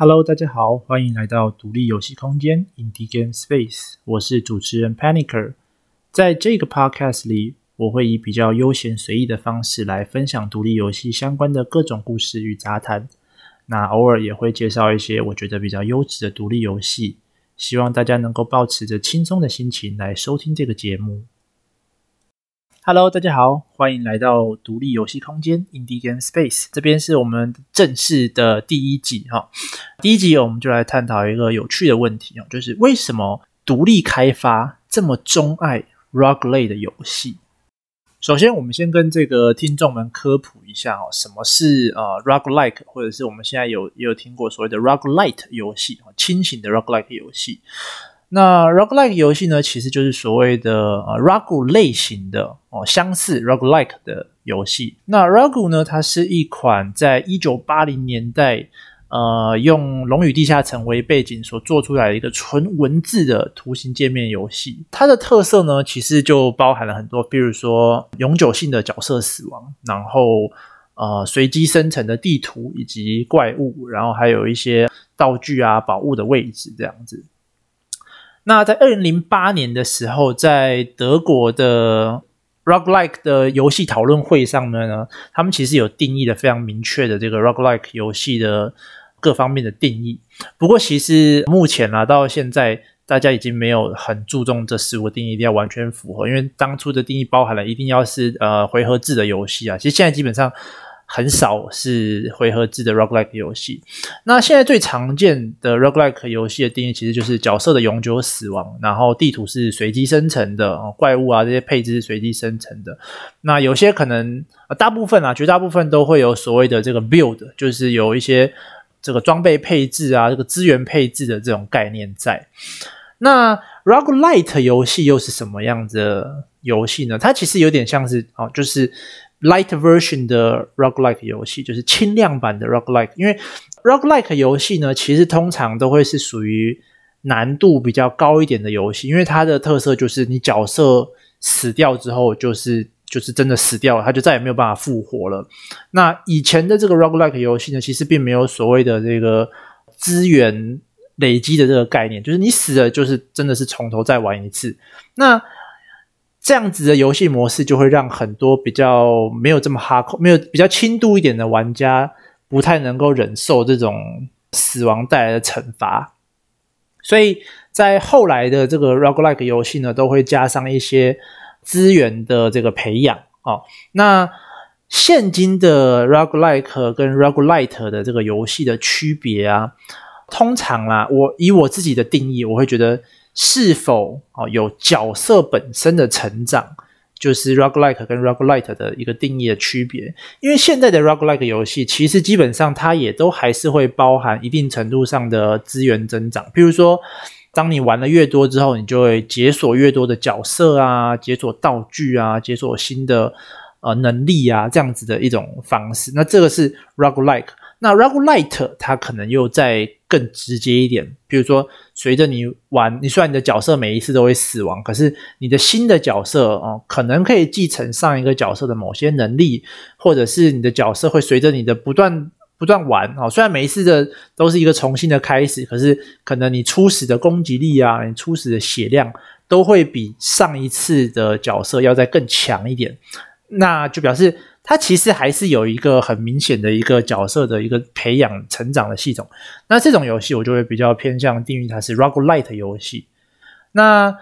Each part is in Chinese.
Hello，大家好，欢迎来到独立游戏空间 Indie Game Space，我是主持人 Panicer。在这个 Podcast 里，我会以比较悠闲随意的方式来分享独立游戏相关的各种故事与杂谈。那偶尔也会介绍一些我觉得比较优质的独立游戏，希望大家能够保持着轻松的心情来收听这个节目。Hello，大家好，欢迎来到独立游戏空间 Indie Game Space。这边是我们正式的第一集哈。第一集我们就来探讨一个有趣的问题哦，就是为什么独立开发这么钟爱 Roguelite 的游戏？首先，我们先跟这个听众们科普一下哦，什么是呃 Roguelike，或者是我们现在有也有听过所谓的 Roguelite 游戏，轻型的 Roguelike 游戏。那 roguelike 游戏呢，其实就是所谓的呃 rogue 类型的哦，相似 roguelike 的游戏。那 r o g u 呢，它是一款在一九八零年代呃用《龙与地下城》为背景所做出来的一个纯文字的图形界面游戏。它的特色呢，其实就包含了很多，比如说永久性的角色死亡，然后呃随机生成的地图以及怪物，然后还有一些道具啊、宝物的位置这样子。那在二零零八年的时候，在德国的 roguelike 的游戏讨论会上面呢，他们其实有定义的非常明确的这个 roguelike 游戏的各方面的定义。不过，其实目前啊，到现在大家已经没有很注重这十五个定义一定要完全符合，因为当初的定义包含了一定要是呃回合制的游戏啊。其实现在基本上。很少是回合制的 roguelike 游戏。那现在最常见的 roguelike 游戏的定义，其实就是角色的永久死亡，然后地图是随机生成的，怪物啊这些配置是随机生成的。那有些可能，大部分啊，绝大部分都会有所谓的这个 build，就是有一些这个装备配置啊，这个资源配置的这种概念在。那 roguelite 游戏又是什么样子的游戏呢？它其实有点像是哦，就是。Light version 的 roguelike 游戏就是轻量版的 roguelike，因为 roguelike 游戏呢，其实通常都会是属于难度比较高一点的游戏，因为它的特色就是你角色死掉之后，就是就是真的死掉了，它就再也没有办法复活了。那以前的这个 roguelike 游戏呢，其实并没有所谓的这个资源累积的这个概念，就是你死了，就是真的是从头再玩一次。那这样子的游戏模式就会让很多比较没有这么哈扣、没有比较轻度一点的玩家不太能够忍受这种死亡带来的惩罚，所以在后来的这个 roguelike 游戏呢，都会加上一些资源的这个培养哦。那现今的 roguelike 跟 roguelite 的这个游戏的区别啊，通常啦，我以我自己的定义，我会觉得。是否哦有角色本身的成长，就是 roguelike 跟 roguelite 的一个定义的区别。因为现在的 roguelike 游戏，其实基本上它也都还是会包含一定程度上的资源增长。譬如说，当你玩的越多之后，你就会解锁越多的角色啊，解锁道具啊，解锁新的呃能力啊，这样子的一种方式。那这个是 roguelike。那 roguelite 它可能又再更直接一点，比如说随着你玩，你虽然你的角色每一次都会死亡，可是你的新的角色哦、可能可以继承上一个角色的某些能力，或者是你的角色会随着你的不断不断玩哦，虽然每一次的都是一个重新的开始，可是可能你初始的攻击力啊，你初始的血量都会比上一次的角色要再更强一点，那就表示。它其实还是有一个很明显的一个角色的一个培养成长的系统。那这种游戏我就会比较偏向定义它是 roguelite 游戏。那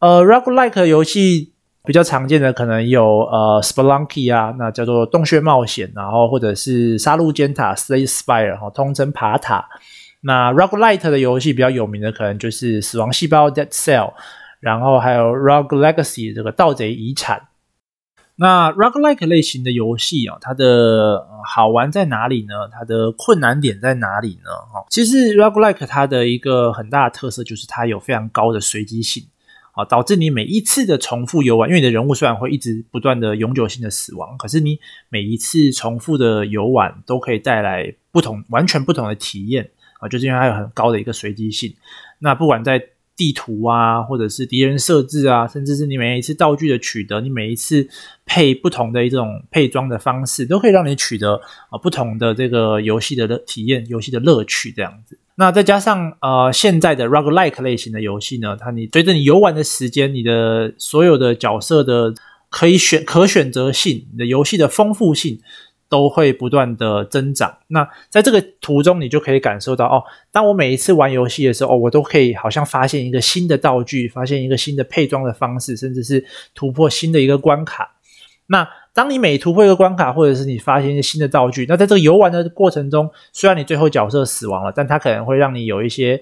呃 roguelike 游戏比较常见的可能有呃 Spelunky 啊，那叫做洞穴冒险，然后或者是杀戮尖塔 Slay Spire 哈，通称爬塔。那 roguelite 的游戏比较有名的可能就是死亡细胞 Dead Cell，然后还有 Rogue Legacy 这个盗贼遗产。那 roguelike 类型的游戏啊，它的好玩在哪里呢？它的困难点在哪里呢？哈，其实 roguelike 它的一个很大的特色就是它有非常高的随机性，啊，导致你每一次的重复游玩，因为你的人物虽然会一直不断的永久性的死亡，可是你每一次重复的游玩都可以带来不同、完全不同的体验啊，就是因为它有很高的一个随机性。那不管在地图啊，或者是敌人设置啊，甚至是你每一次道具的取得，你每一次配不同的一种配装的方式，都可以让你取得啊不同的这个游戏的乐体验，游戏的乐趣这样子。那再加上呃现在的 roguelike 类型的游戏呢，它你随着你游玩的时间，你的所有的角色的可以选可选择性，你的游戏的丰富性。都会不断的增长。那在这个途中，你就可以感受到哦，当我每一次玩游戏的时候，哦，我都可以好像发现一个新的道具，发现一个新的配装的方式，甚至是突破新的一个关卡。那当你每突破一个关卡，或者是你发现一个新的道具，那在这个游玩的过程中，虽然你最后角色死亡了，但它可能会让你有一些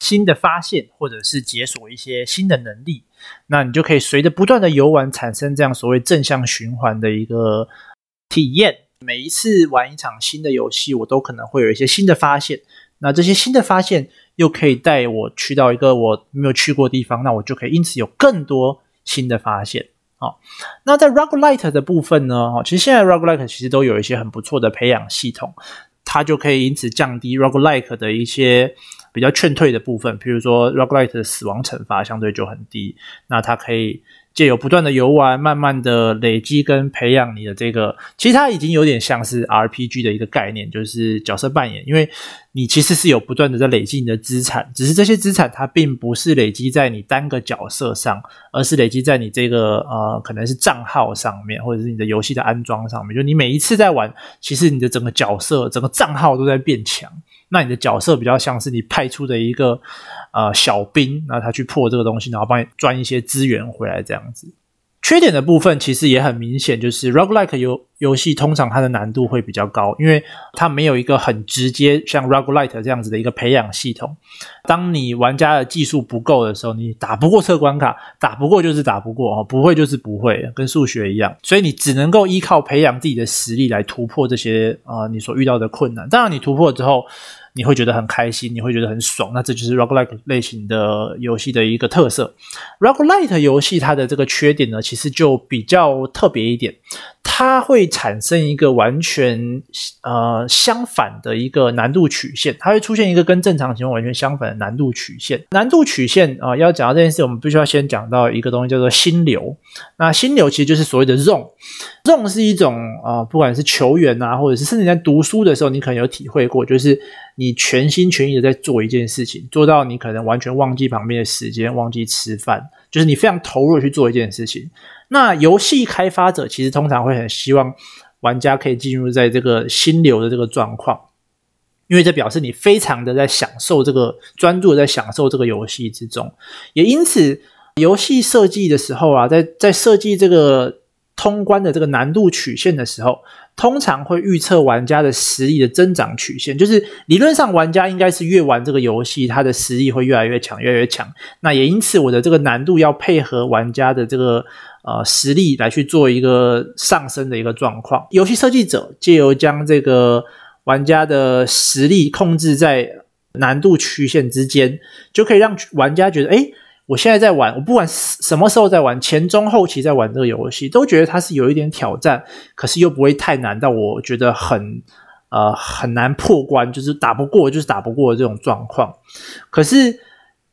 新的发现，或者是解锁一些新的能力。那你就可以随着不断的游玩，产生这样所谓正向循环的一个。体验，每一次玩一场新的游戏，我都可能会有一些新的发现。那这些新的发现又可以带我去到一个我没有去过的地方，那我就可以因此有更多新的发现。好，那在 roguelite 的部分呢？哦，其实现在 roguelite 其实都有一些很不错的培养系统，它就可以因此降低 roguelite 的一些比较劝退的部分。比如说 roguelite 的死亡惩罚相对就很低，那它可以。借由不断的游玩，慢慢的累积跟培养你的这个，其实它已经有点像是 RPG 的一个概念，就是角色扮演。因为你其实是有不断的在累积你的资产，只是这些资产它并不是累积在你单个角色上，而是累积在你这个呃可能是账号上面，或者是你的游戏的安装上面。就你每一次在玩，其实你的整个角色、整个账号都在变强。那你的角色比较像是你派出的一个呃小兵，那他去破这个东西，然后帮你赚一些资源回来这样子。缺点的部分其实也很明显，就是 roguelike 游游戏通常它的难度会比较高，因为它没有一个很直接像 roguelite 这样子的一个培养系统。当你玩家的技术不够的时候，你打不过这关卡，打不过就是打不过哦，不会就是不会，跟数学一样。所以你只能够依靠培养自己的实力来突破这些啊、呃、你所遇到的困难。当然，你突破之后。你会觉得很开心，你会觉得很爽，那这就是 roguelike 类型的游戏的一个特色。roguelite 游戏它的这个缺点呢，其实就比较特别一点。它会产生一个完全呃相反的一个难度曲线，它会出现一个跟正常情况完全相反的难度曲线。难度曲线啊、要讲到这件事，我们必须要先讲到一个东西叫做心流。那心流其实就是所谓的 zone，zone 是一种啊、呃，不管是球员啊，或者是甚至在读书的时候，你可能有体会过，就是你全心全意的在做一件事情，做到你可能完全忘记旁边的时间，忘记吃饭，就是你非常投入的去做一件事情。那游戏开发者其实通常会很希望玩家可以进入在这个心流的这个状况，因为这表示你非常的在享受这个专注的在享受这个游戏之中，也因此游戏设计的时候啊，在在设计这个通关的这个难度曲线的时候，通常会预测玩家的实力的增长曲线，就是理论上玩家应该是越玩这个游戏，他的实力会越来越强，越来越强。那也因此我的这个难度要配合玩家的这个。呃，实力来去做一个上升的一个状况。游戏设计者借由将这个玩家的实力控制在难度曲线之间，就可以让玩家觉得，诶，我现在在玩，我不管什么时候在玩，前中后期在玩这个游戏，都觉得它是有一点挑战，可是又不会太难到我觉得很呃很难破关，就是打不过，就是打不过的这种状况。可是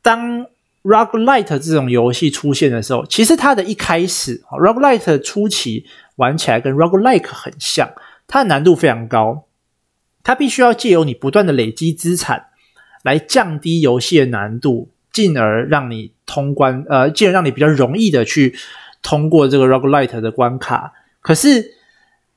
当 Roguelite 这种游戏出现的时候，其实它的一开始，Roguelite 初期玩起来跟 Roguelike 很像，它的难度非常高，它必须要借由你不断的累积资产来降低游戏的难度，进而让你通关，呃，进而让你比较容易的去通过这个 Roguelite 的关卡。可是，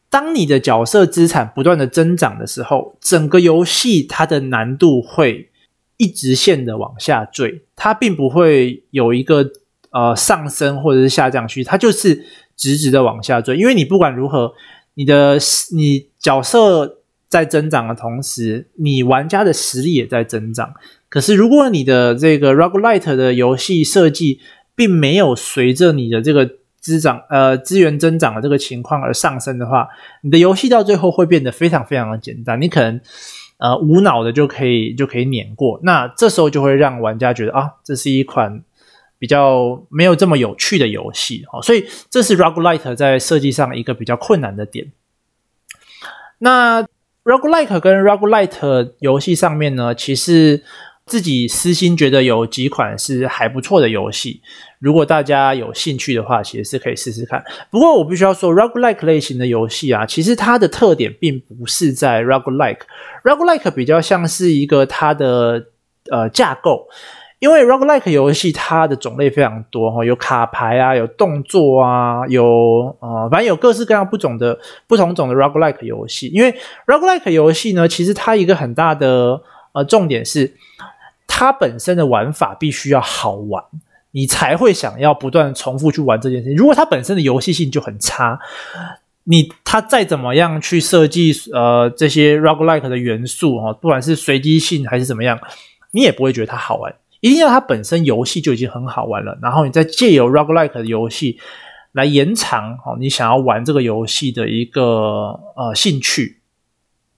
当你的角色资产不断的增长的时候，整个游戏它的难度会一直线的往下坠，它并不会有一个呃上升或者是下降区，它就是直直的往下坠。因为你不管如何，你的你角色在增长的同时，你玩家的实力也在增长。可是如果你的这个 roguelite 的游戏设计并没有随着你的这个滋长呃资源增长的这个情况而上升的话，你的游戏到最后会变得非常非常的简单。你可能。呃，无脑的就可以就可以碾过，那这时候就会让玩家觉得啊，这是一款比较没有这么有趣的游戏哦，所以这是 roguelite 在设计上一个比较困难的点。那 roguelike 跟 roguelite 游戏上面呢，其实自己私心觉得有几款是还不错的游戏，如果大家有兴趣的话，其实是可以试试看。不过我必须要说，roguelike 类型的游戏啊，其实它的特点并不是在 roguelike，roguelike 比较像是一个它的呃架构，因为 roguelike 游戏它的种类非常多哈，有卡牌啊，有动作啊，有呃，反正有各式各样不同的不同种的 roguelike 游戏。因为 roguelike 游戏呢，其实它一个很大的呃重点是。它本身的玩法必须要好玩，你才会想要不断重复去玩这件事情。如果它本身的游戏性就很差，你它再怎么样去设计呃这些 roguelike 的元素哈，不管是随机性还是怎么样，你也不会觉得它好玩。一定要它本身游戏就已经很好玩了，然后你再借由 roguelike 的游戏来延长哦你想要玩这个游戏的一个呃兴趣。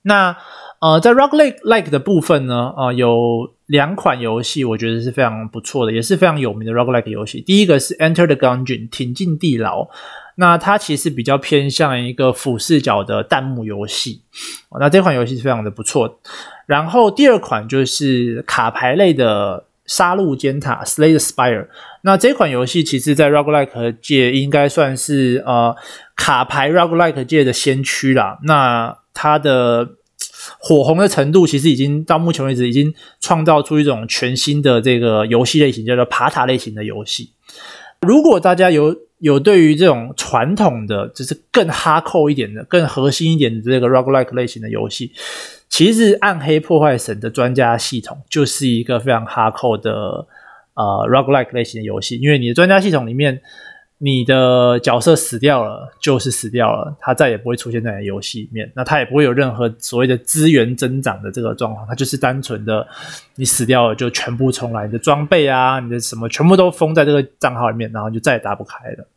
那呃在 roguelike 的部分呢，呃有。两款游戏我觉得是非常不错的，也是非常有名的 roguelike 游戏。第一个是 Enter the Gungeon，挺进地牢。那它其实比较偏向一个俯视角的弹幕游戏。那这款游戏是非常的不错。然后第二款就是卡牌类的杀戮尖塔 Slay the Spire。那这款游戏其实在 roguelike 界应该算是呃卡牌 roguelike 界的先驱啦。那它的火红的程度其实已经到目前为止已经创造出一种全新的这个游戏类型，叫做爬塔类型的游戏。如果大家有有对于这种传统的，就是更哈扣一点的、更核心一点的这个 roguelike 类型的游戏，其实《暗黑破坏神》的专家系统就是一个非常哈扣的呃 roguelike 类型的游戏，因为你的专家系统里面。你的角色死掉了，就是死掉了，他再也不会出现在游戏里面。那他也不会有任何所谓的资源增长的这个状况，他就是单纯的你死掉了就全部重来，你的装备啊，你的什么全部都封在这个账号里面，然后就再也打不开了。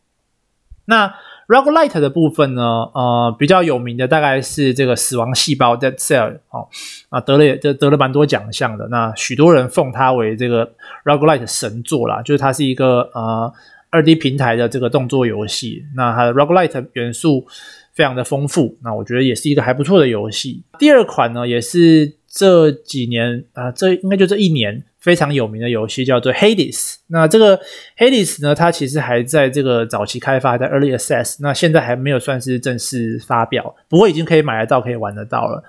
那 Roguelite 的部分呢？呃，比较有名的大概是这个死亡细胞 Dead Cell 哦，啊得了也得得了蛮多奖项的。那许多人奉它为这个 Roguelite 神作啦，就是它是一个呃。二 D 平台的这个动作游戏，那它的 Roguelite 元素非常的丰富，那我觉得也是一个还不错的游戏。第二款呢，也是这几年啊、这应该就这一年。非常有名的游戏叫做 Hades，那这个 Hades 呢，它其实还在这个早期开发，在 Early Access，那现在还没有算是正式发表，不过已经可以买得到，可以玩得到了。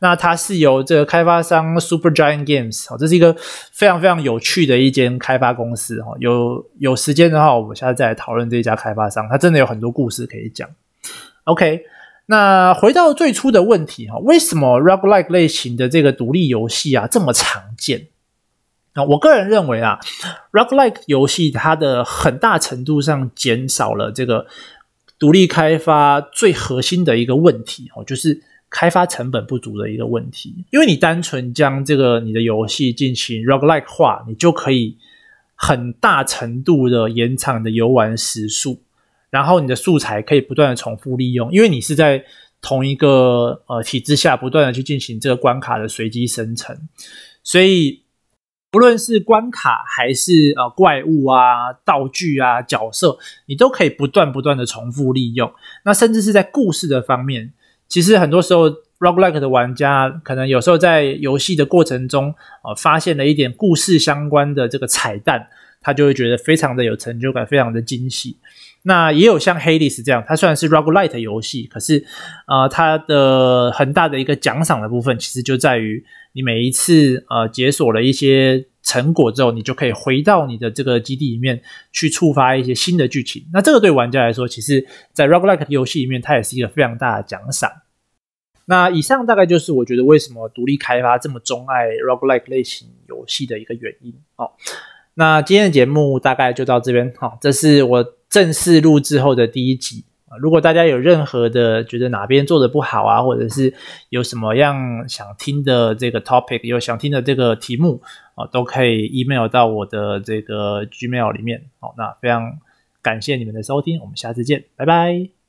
那它是由这个开发商 Supergiant Games，哦这是一个非常非常有趣的一间开发公司哈。有有时间的话，我们下次再来讨论这一家开发商，它真的有很多故事可以讲。OK，那回到最初的问题哈，为什么 Roguelike 类型的这个独立游戏啊这么常见？那我个人认为啊，roguelike 游戏它的很大程度上减少了这个独立开发最核心的一个问题哦，就是开发成本不足的一个问题。因为你单纯将这个你的游戏进行 roguelike 化，你就可以很大程度的延长你的游玩时数，然后你的素材可以不断的重复利用，因为你是在同一个呃体制下不断的去进行这个关卡的随机生成，所以。不论是关卡还是呃怪物啊、道具啊、角色，你都可以不断不断的重复利用。那甚至是在故事的方面，其实很多时候 roguelike 的玩家可能有时候在游戏的过程中，呃，发现了一点故事相关的这个彩蛋，他就会觉得非常的有成就感，非常的惊喜。那也有像 Hades 这样，它虽然是 roguelite 游戏，可是呃，它的很大的一个奖赏的部分，其实就在于。你每一次呃解锁了一些成果之后，你就可以回到你的这个基地里面去触发一些新的剧情。那这个对玩家来说，其实在 roguelike 游戏里面，它也是一个非常大的奖赏。那以上大概就是我觉得为什么独立开发这么钟爱 roguelike 类型游戏的一个原因。好，那今天的节目大概就到这边。好，这是我正式录制后的第一集。如果大家有任何的觉得哪边做的不好啊，或者是有什么样想听的这个 topic，有想听的这个题目啊，都可以 email 到我的这个 Gmail 里面。好，那非常感谢你们的收听，我们下次见，拜拜。